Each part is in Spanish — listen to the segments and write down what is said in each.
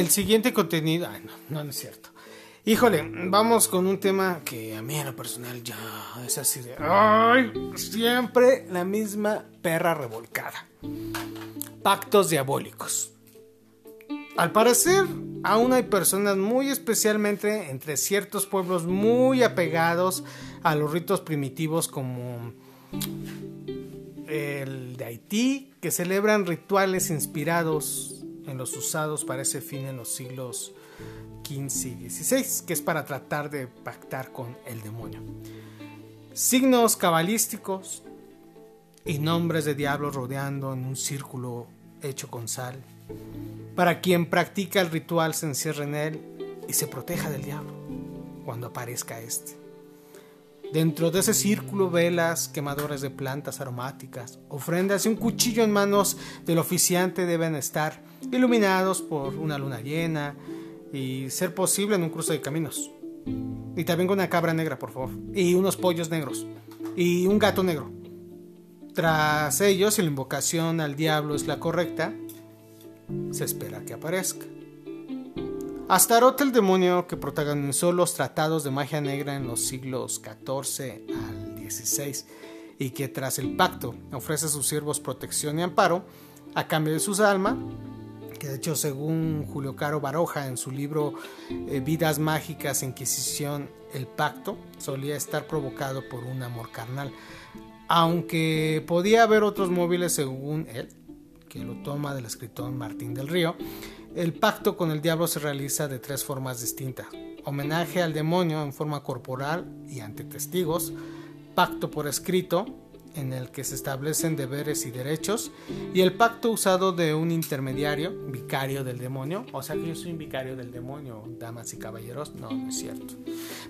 el siguiente contenido. Ay, no, no, es cierto. Híjole, vamos con un tema que a mí en lo personal ya es así de. ¡Ay! Siempre la misma perra revolcada. Pactos diabólicos. Al parecer, aún hay personas muy especialmente entre ciertos pueblos muy apegados a los ritos primitivos como el de Haití, que celebran rituales inspirados en los usados para ese fin en los siglos XV y XVI, que es para tratar de pactar con el demonio. Signos cabalísticos y nombres de diablos rodeando en un círculo hecho con sal. Para quien practica el ritual se encierra en él y se proteja del diablo cuando aparezca este. Dentro de ese círculo, velas, quemadores de plantas aromáticas, ofrendas y un cuchillo en manos del oficiante deben estar iluminados por una luna llena y ser posible en un cruce de caminos. Y también con una cabra negra, por favor. Y unos pollos negros. Y un gato negro. Tras ellos, si la invocación al diablo es la correcta, se espera que aparezca. Astaroth el demonio que protagonizó los tratados de magia negra en los siglos XIV al XVI y que tras el pacto ofrece a sus siervos protección y amparo a cambio de su alma, que de hecho según Julio Caro Baroja en su libro eh, Vidas Mágicas, Inquisición, el pacto solía estar provocado por un amor carnal, aunque podía haber otros móviles según él, que lo toma del escritor Martín del Río, el pacto con el diablo se realiza de tres formas distintas. Homenaje al demonio en forma corporal y ante testigos, pacto por escrito, en el que se establecen deberes y derechos, y el pacto usado de un intermediario, vicario del demonio. O sea que yo soy un vicario del demonio, damas y caballeros. No, no es cierto.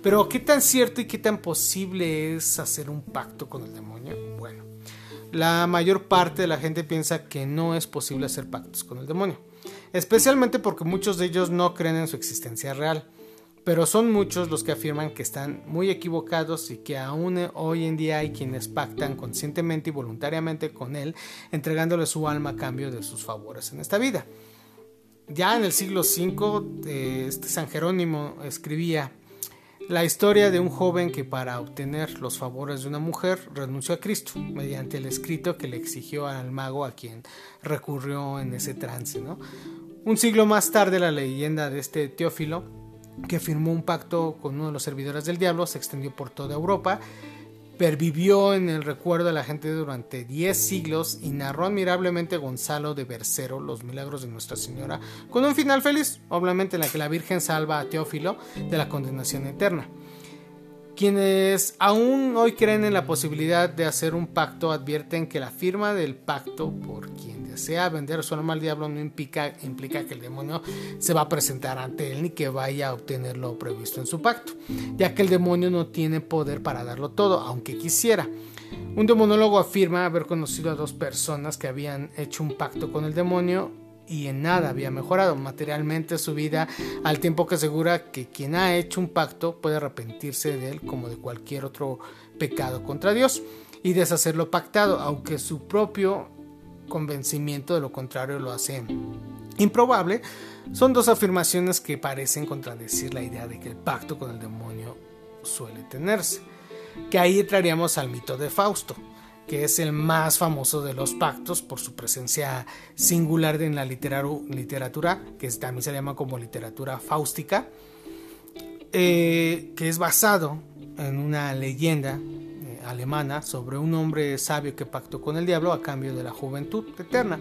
Pero ¿qué tan cierto y qué tan posible es hacer un pacto con el demonio? Bueno, la mayor parte de la gente piensa que no es posible hacer pactos con el demonio especialmente porque muchos de ellos no creen en su existencia real. Pero son muchos los que afirman que están muy equivocados y que aún hoy en día hay quienes pactan conscientemente y voluntariamente con él, entregándole su alma a cambio de sus favores en esta vida. Ya en el siglo V, eh, este San Jerónimo escribía la historia de un joven que para obtener los favores de una mujer renunció a Cristo mediante el escrito que le exigió al mago a quien recurrió en ese trance. Un siglo más tarde, la leyenda de este Teófilo, que firmó un pacto con uno de los servidores del diablo, se extendió por toda Europa, pervivió en el recuerdo de la gente durante 10 siglos y narró admirablemente Gonzalo de Bercero los milagros de Nuestra Señora, con un final feliz, obviamente en la que la Virgen salva a Teófilo de la condenación eterna. Quienes aún hoy creen en la posibilidad de hacer un pacto advierten que la firma del pacto por quien sea vender su alma al diablo no implica, implica que el demonio se va a presentar ante él ni que vaya a obtener lo previsto en su pacto, ya que el demonio no tiene poder para darlo todo, aunque quisiera. Un demonólogo afirma haber conocido a dos personas que habían hecho un pacto con el demonio y en nada había mejorado materialmente su vida, al tiempo que asegura que quien ha hecho un pacto puede arrepentirse de él como de cualquier otro pecado contra Dios y deshacerlo pactado, aunque su propio convencimiento de lo contrario lo hace improbable, son dos afirmaciones que parecen contradecir la idea de que el pacto con el demonio suele tenerse. Que ahí entraríamos al mito de Fausto, que es el más famoso de los pactos por su presencia singular en la literatura, que también se llama como literatura fáustica, eh, que es basado en una leyenda alemana sobre un hombre sabio que pactó con el diablo a cambio de la juventud eterna.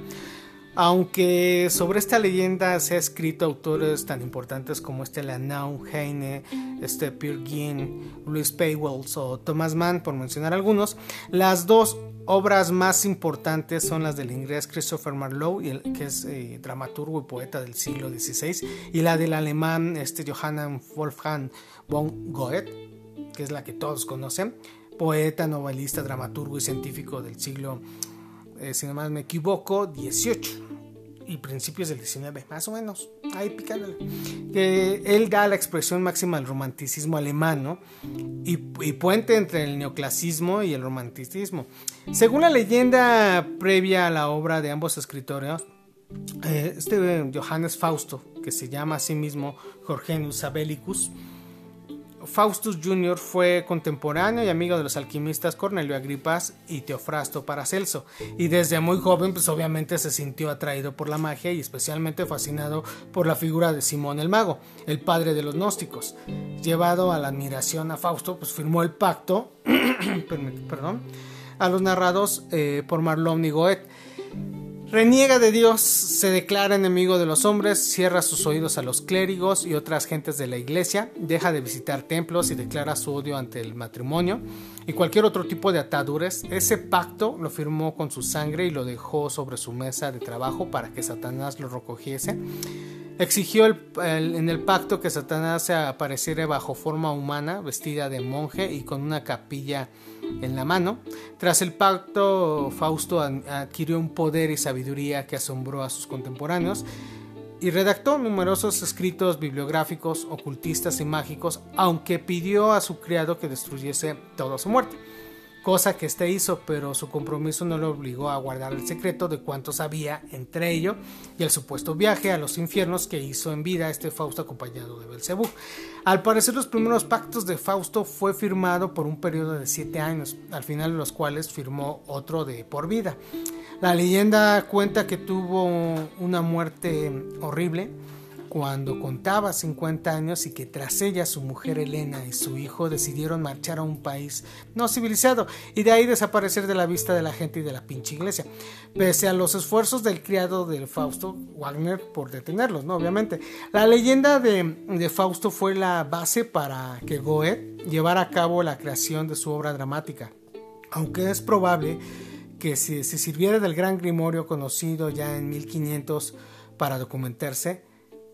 Aunque sobre esta leyenda se ha escrito autores tan importantes como este Lanau Heine, este Peer Ginn, Louis Paywells o Thomas Mann, por mencionar algunos, las dos obras más importantes son las del inglés Christopher Marlowe, que es eh, dramaturgo y poeta del siglo XVI, y la del alemán este Johann Wolfgang von Goethe, que es la que todos conocen poeta, novelista, dramaturgo y científico del siglo, eh, si no más me equivoco, 18 y principios del 19, más o menos, ahí picándole. Él da la expresión máxima del romanticismo alemán, y, puente entre el neoclasismo y el romanticismo. Según la leyenda previa a la obra de ambos escritores, eh, este Johannes Fausto que se llama a sí mismo Jorgenius Abellicus, Faustus Jr. fue contemporáneo y amigo de los alquimistas Cornelio Agripas y Teofrasto Paracelso, y desde muy joven pues obviamente se sintió atraído por la magia y especialmente fascinado por la figura de Simón el Mago, el padre de los gnósticos. Llevado a la admiración a Fausto, pues firmó el pacto perdón, a los narrados eh, por Marlon y Goethe Reniega de Dios, se declara enemigo de los hombres, cierra sus oídos a los clérigos y otras gentes de la iglesia, deja de visitar templos y declara su odio ante el matrimonio y cualquier otro tipo de ataduras. Ese pacto lo firmó con su sangre y lo dejó sobre su mesa de trabajo para que Satanás lo recogiese. Exigió en el pacto que Satanás se apareciera bajo forma humana, vestida de monje y con una capilla en la mano. Tras el pacto, Fausto adquirió un poder y sabiduría que asombró a sus contemporáneos y redactó numerosos escritos bibliográficos, ocultistas y mágicos, aunque pidió a su criado que destruyese toda su muerte cosa que éste hizo, pero su compromiso no lo obligó a guardar el secreto de cuánto sabía entre ello y el supuesto viaje a los infiernos que hizo en vida este Fausto acompañado de Belcebú. Al parecer los primeros pactos de Fausto fue firmado por un periodo de siete años, al final de los cuales firmó otro de por vida. La leyenda cuenta que tuvo una muerte horrible cuando contaba 50 años y que tras ella su mujer Elena y su hijo decidieron marchar a un país no civilizado y de ahí desaparecer de la vista de la gente y de la pinche iglesia. Pese a los esfuerzos del criado del Fausto, Wagner por detenerlos, ¿no? Obviamente. La leyenda de, Fausto fue la base para que Goethe llevara a cabo la creación de su obra dramática. Aunque es probable que si se sirviera del gran grimorio conocido ya en 1500 para documentarse,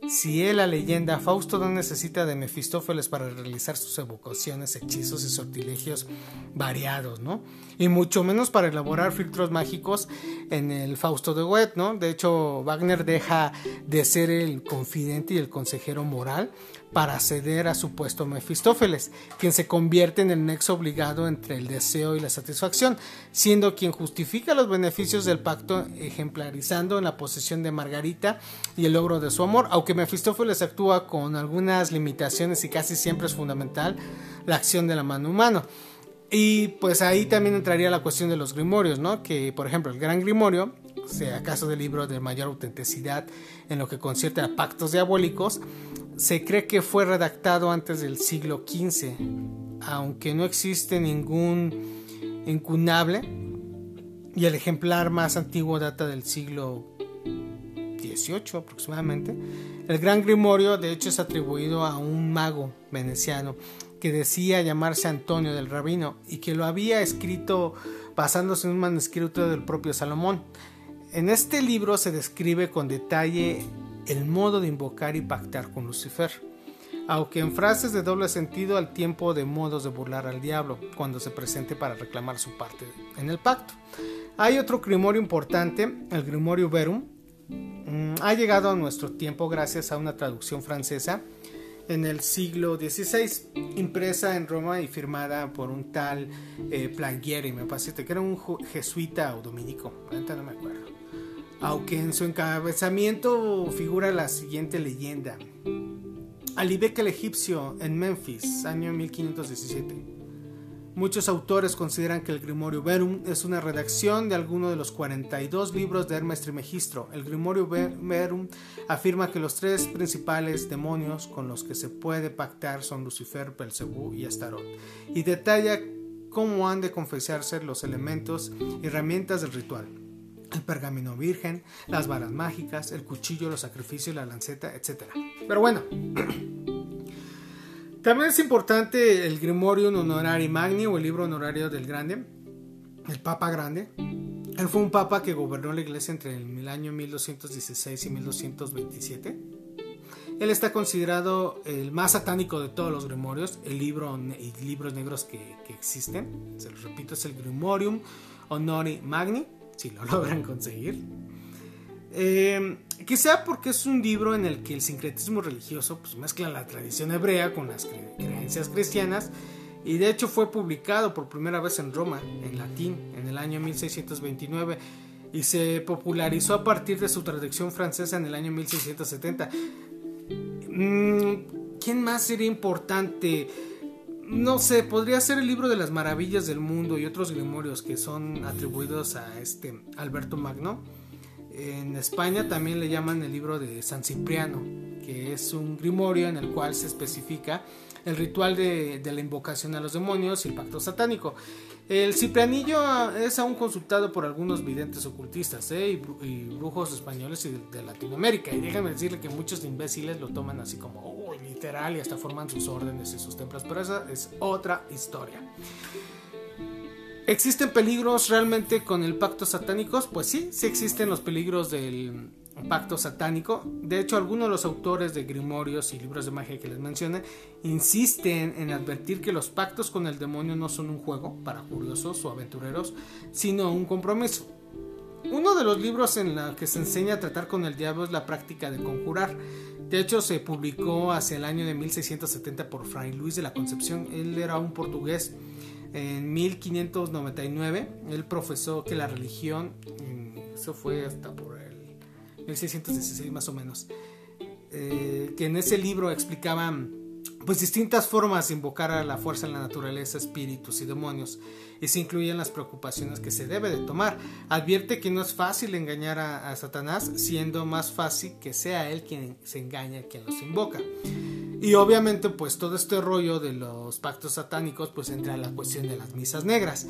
si él, la leyenda, Fausto no necesita de Mefistófeles para realizar sus evocaciones, hechizos y sortilegios variados, ¿no? Y mucho menos para elaborar filtros mágicos en el Fausto de Goethe, ¿no? De hecho, Wagner deja de ser el confidente y el consejero moral para ceder a su puesto Mefistófeles, quien se convierte en el nexo obligado entre el deseo y la satisfacción, siendo quien justifica los beneficios del pacto, ejemplarizando en la posesión de Margarita y el logro de su amor, aunque Mefistófeles actúa con algunas limitaciones y casi siempre es fundamental la acción de la mano humana. Y pues ahí también entraría la cuestión de los grimorios, ¿no? Que por ejemplo el Gran Grimorio, sea acaso de libro de mayor autenticidad en lo que concierne a pactos diabólicos, se cree que fue redactado antes del siglo XV, aunque no existe ningún incunable y el ejemplar más antiguo data del siglo XVIII aproximadamente. El Gran Grimorio de hecho es atribuido a un mago veneciano que decía llamarse Antonio del Rabino y que lo había escrito basándose en un manuscrito del propio Salomón. En este libro se describe con detalle el modo de invocar y pactar con Lucifer, aunque en frases de doble sentido al tiempo de modos de burlar al diablo cuando se presente para reclamar su parte en el pacto. Hay otro grimorio importante, el Grimorio Verum, mm, ha llegado a nuestro tiempo gracias a una traducción francesa en el siglo XVI, impresa en Roma y firmada por un tal eh, Planguieri, me parece que era un jesuita o dominico, no me acuerdo aunque en su encabezamiento figura la siguiente leyenda. Alibek el egipcio en Memphis, año 1517. Muchos autores consideran que el Grimorio Verum es una redacción de alguno de los 42 libros de Hermes Trimegistro. El Grimorio Verum afirma que los tres principales demonios con los que se puede pactar son Lucifer, Belcebú y Astaroth, y detalla cómo han de confesarse los elementos y herramientas del ritual el pergamino virgen, las varas mágicas, el cuchillo, los sacrificios, la lanceta, etc. Pero bueno, también es importante el Grimorium Honorari Magni o el libro honorario del Grande, el Papa Grande. Él fue un papa que gobernó la iglesia entre el año 1216 y 1227. Él está considerado el más satánico de todos los grimorios, el libro y libros negros que, existen. Se los repito, es el Grimorium Honori Magni si lo logran conseguir. Eh, quizá porque es un libro en el que el sincretismo religioso pues, mezcla la tradición hebrea con las creencias cristianas y de hecho fue publicado por primera vez en Roma, en latín, en el año 1629 y se popularizó a partir de su traducción francesa en el año 1670. Mm, ¿Quién más sería importante? No sé, podría ser el libro de las maravillas del mundo y otros grimorios que son atribuidos a este Alberto Magno. En España también le llaman el libro de San Cipriano, que es un grimorio en el cual se especifica el ritual de, la invocación a los demonios y el pacto satánico. El ciprianillo es aún consultado por algunos videntes ocultistas ¿eh? y, brujos españoles y de, Latinoamérica. Y déjenme decirle que muchos imbéciles lo toman así como literal y hasta forman sus órdenes y sus templos. Pero esa es otra historia. ¿Existen peligros realmente con el pacto satánico? Pues sí, sí existen los peligros del pacto satánico. De hecho, algunos de los autores de grimorios y libros de magia que les mencioné insisten en advertir que los pactos con el demonio no son un juego para curiosos o aventureros, sino un compromiso. Uno de los libros en los que se enseña a tratar con el diablo es la práctica de conjurar. De hecho, se publicó hacia el año de 1670 por Fray Luis de la Concepción. Él era un portugués. En 1599, él profesó que la religión, eso fue hasta por 1616 más o menos, eh, que en ese libro explicaban pues distintas formas de invocar a la fuerza de la naturaleza, espíritus y demonios, y se incluyen las preocupaciones que se debe de tomar. Advierte que no es fácil engañar a, Satanás, siendo más fácil que sea él quien se engaña, quien los invoca. Y obviamente pues todo este rollo de los pactos satánicos pues entra en la cuestión de las misas negras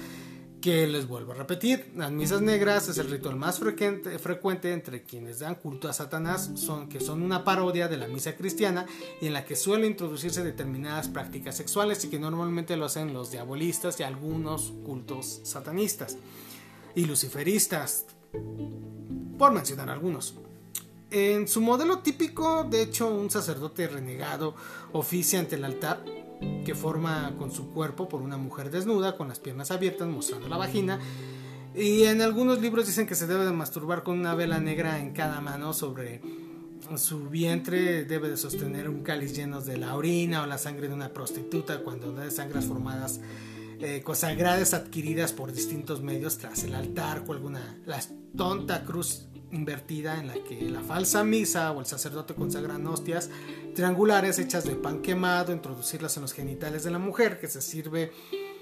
que les vuelvo a repetir, las misas negras es el ritual más frecuente, entre quienes dan culto a Satanás, son, que son una parodia de la misa cristiana y en la que suelen introducirse determinadas prácticas sexuales y que normalmente lo hacen los diabolistas y algunos cultos satanistas y luciferistas, por mencionar algunos. En su modelo típico, de hecho, un sacerdote renegado oficia ante el altar que forma con su cuerpo por una mujer desnuda, con las piernas abiertas, mostrando la vagina. Y en algunos libros dicen que se debe de masturbar con una vela negra en cada mano sobre su vientre debe de sostener un cáliz lleno de la orina o la sangre de una prostituta cuando de sangres formadas eh, consagradas adquiridas por distintos medios tras el altar o alguna la tonta cruz invertida en la que la falsa misa o el sacerdote consagran hostias triangulares hechas de pan quemado, introducirlas en los genitales de la mujer que se sirve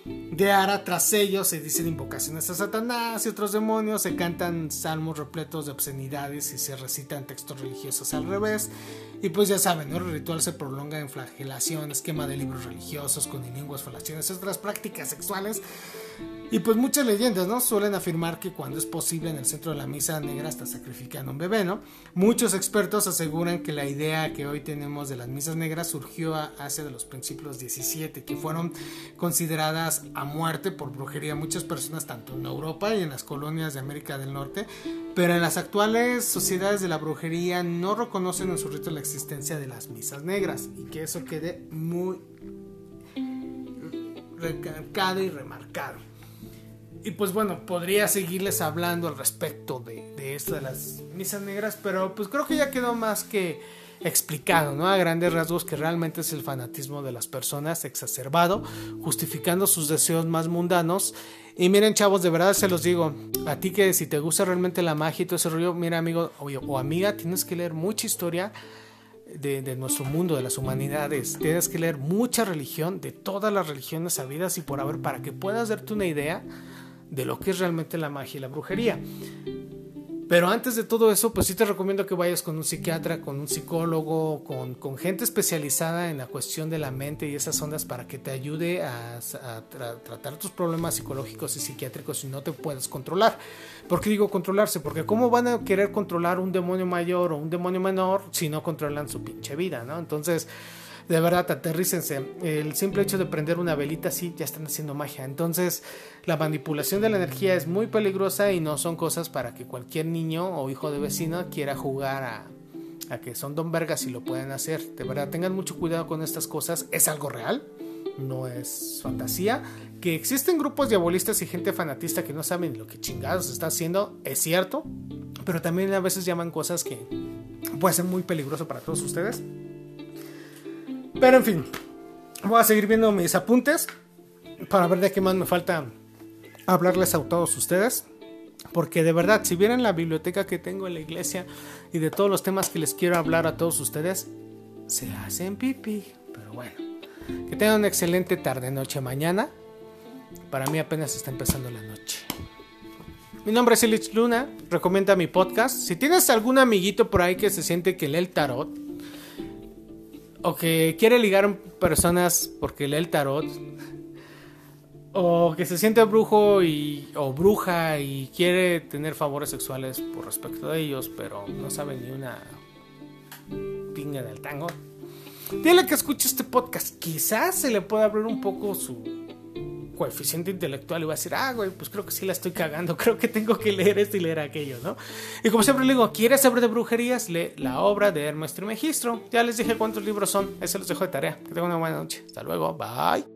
de ara tras ellos se dicen invocaciones a Satanás y otros demonios, se cantan salmos repletos de obscenidades y se recitan textos religiosos al revés. Y pues ya saben, el ritual se prolonga en flagelación, esquema de libros religiosos, con lenguas, falaciones, otras prácticas sexuales y pues muchas leyendas, ¿no? Suelen afirmar que cuando es posible en el centro de la misa negra hasta sacrifican a un bebé, ¿no? Muchos expertos aseguran que la idea que hoy tenemos de las misas negras surgió hace de los principios 17, que fueron consideradas a muerte por brujería muchas personas tanto en Europa y en las colonias de América del Norte, pero en las actuales sociedades de la brujería no reconocen en su rito la existencia de las misas negras y que eso quede muy recalcado y remarcado. Y pues bueno, podría seguirles hablando al respecto de, esto de las misas negras, pero pues creo que ya quedó más que explicado, ¿no? A grandes rasgos que realmente es el fanatismo de las personas exacerbado, justificando sus deseos más mundanos. Y miren, chavos, de verdad se los digo, a ti que si te gusta realmente la magia y todo ese rollo, mira, amigo o, amiga, tienes que leer mucha historia de, de, nuestro mundo, de las humanidades. Tienes que leer mucha religión, de todas las religiones sabidas y por haber, para que puedas darte una idea de lo que es realmente la magia y la brujería. Pero antes de todo eso, pues sí te recomiendo que vayas con un psiquiatra, con un psicólogo, con, gente especializada en la cuestión de la mente y esas ondas para que te ayude a, tratar tus problemas psicológicos y psiquiátricos si no te puedes controlar. ¿Por qué digo controlarse? Porque ¿cómo van a querer controlar un demonio mayor o un demonio menor si no controlan su pinche vida, ¿no? Entonces de verdad, aterrícense. El simple hecho de prender una velita así ya están haciendo magia. Entonces, la manipulación de la energía es muy peligrosa y no son cosas para que cualquier niño o hijo de vecino quiera jugar a, a que son don vergas y lo pueden hacer. De verdad, tengan mucho cuidado con estas cosas. Es algo real, no es fantasía. Que existen grupos diabolistas y gente fanatista que no saben lo que chingados está haciendo, es cierto. Pero también a veces llaman cosas que puede ser muy peligroso para todos ustedes. Pero en fin, voy a seguir viendo mis apuntes para ver de qué más me falta hablarles a todos ustedes. Porque de verdad, si vieran la biblioteca que tengo en la iglesia y de todos los temas que les quiero hablar a todos ustedes, se hacen pipí. Pero bueno, que tengan una excelente tarde, noche, mañana. Para mí apenas está empezando la noche. Mi nombre es Elich Luna, recomienda mi podcast. Si tienes algún amiguito por ahí que se siente que lee el tarot, o que quiere ligar personas porque lee el tarot, o que se siente brujo y, o bruja y quiere tener favores sexuales por respecto de ellos, pero no sabe ni una pinga del tango. Dile que escuche este podcast. Quizás se le pueda abrir un poco su coeficiente intelectual y va a decir, ah, güey, pues creo que sí la estoy cagando, creo que tengo que leer esto y leer aquello, ¿no? Y como siempre le digo, ¿quieres saber de brujerías? Lee la obra de Hermes Trimegistro. Ya les dije cuántos libros son, eso los dejo de tarea. Que tengan una buena noche. Hasta luego, bye.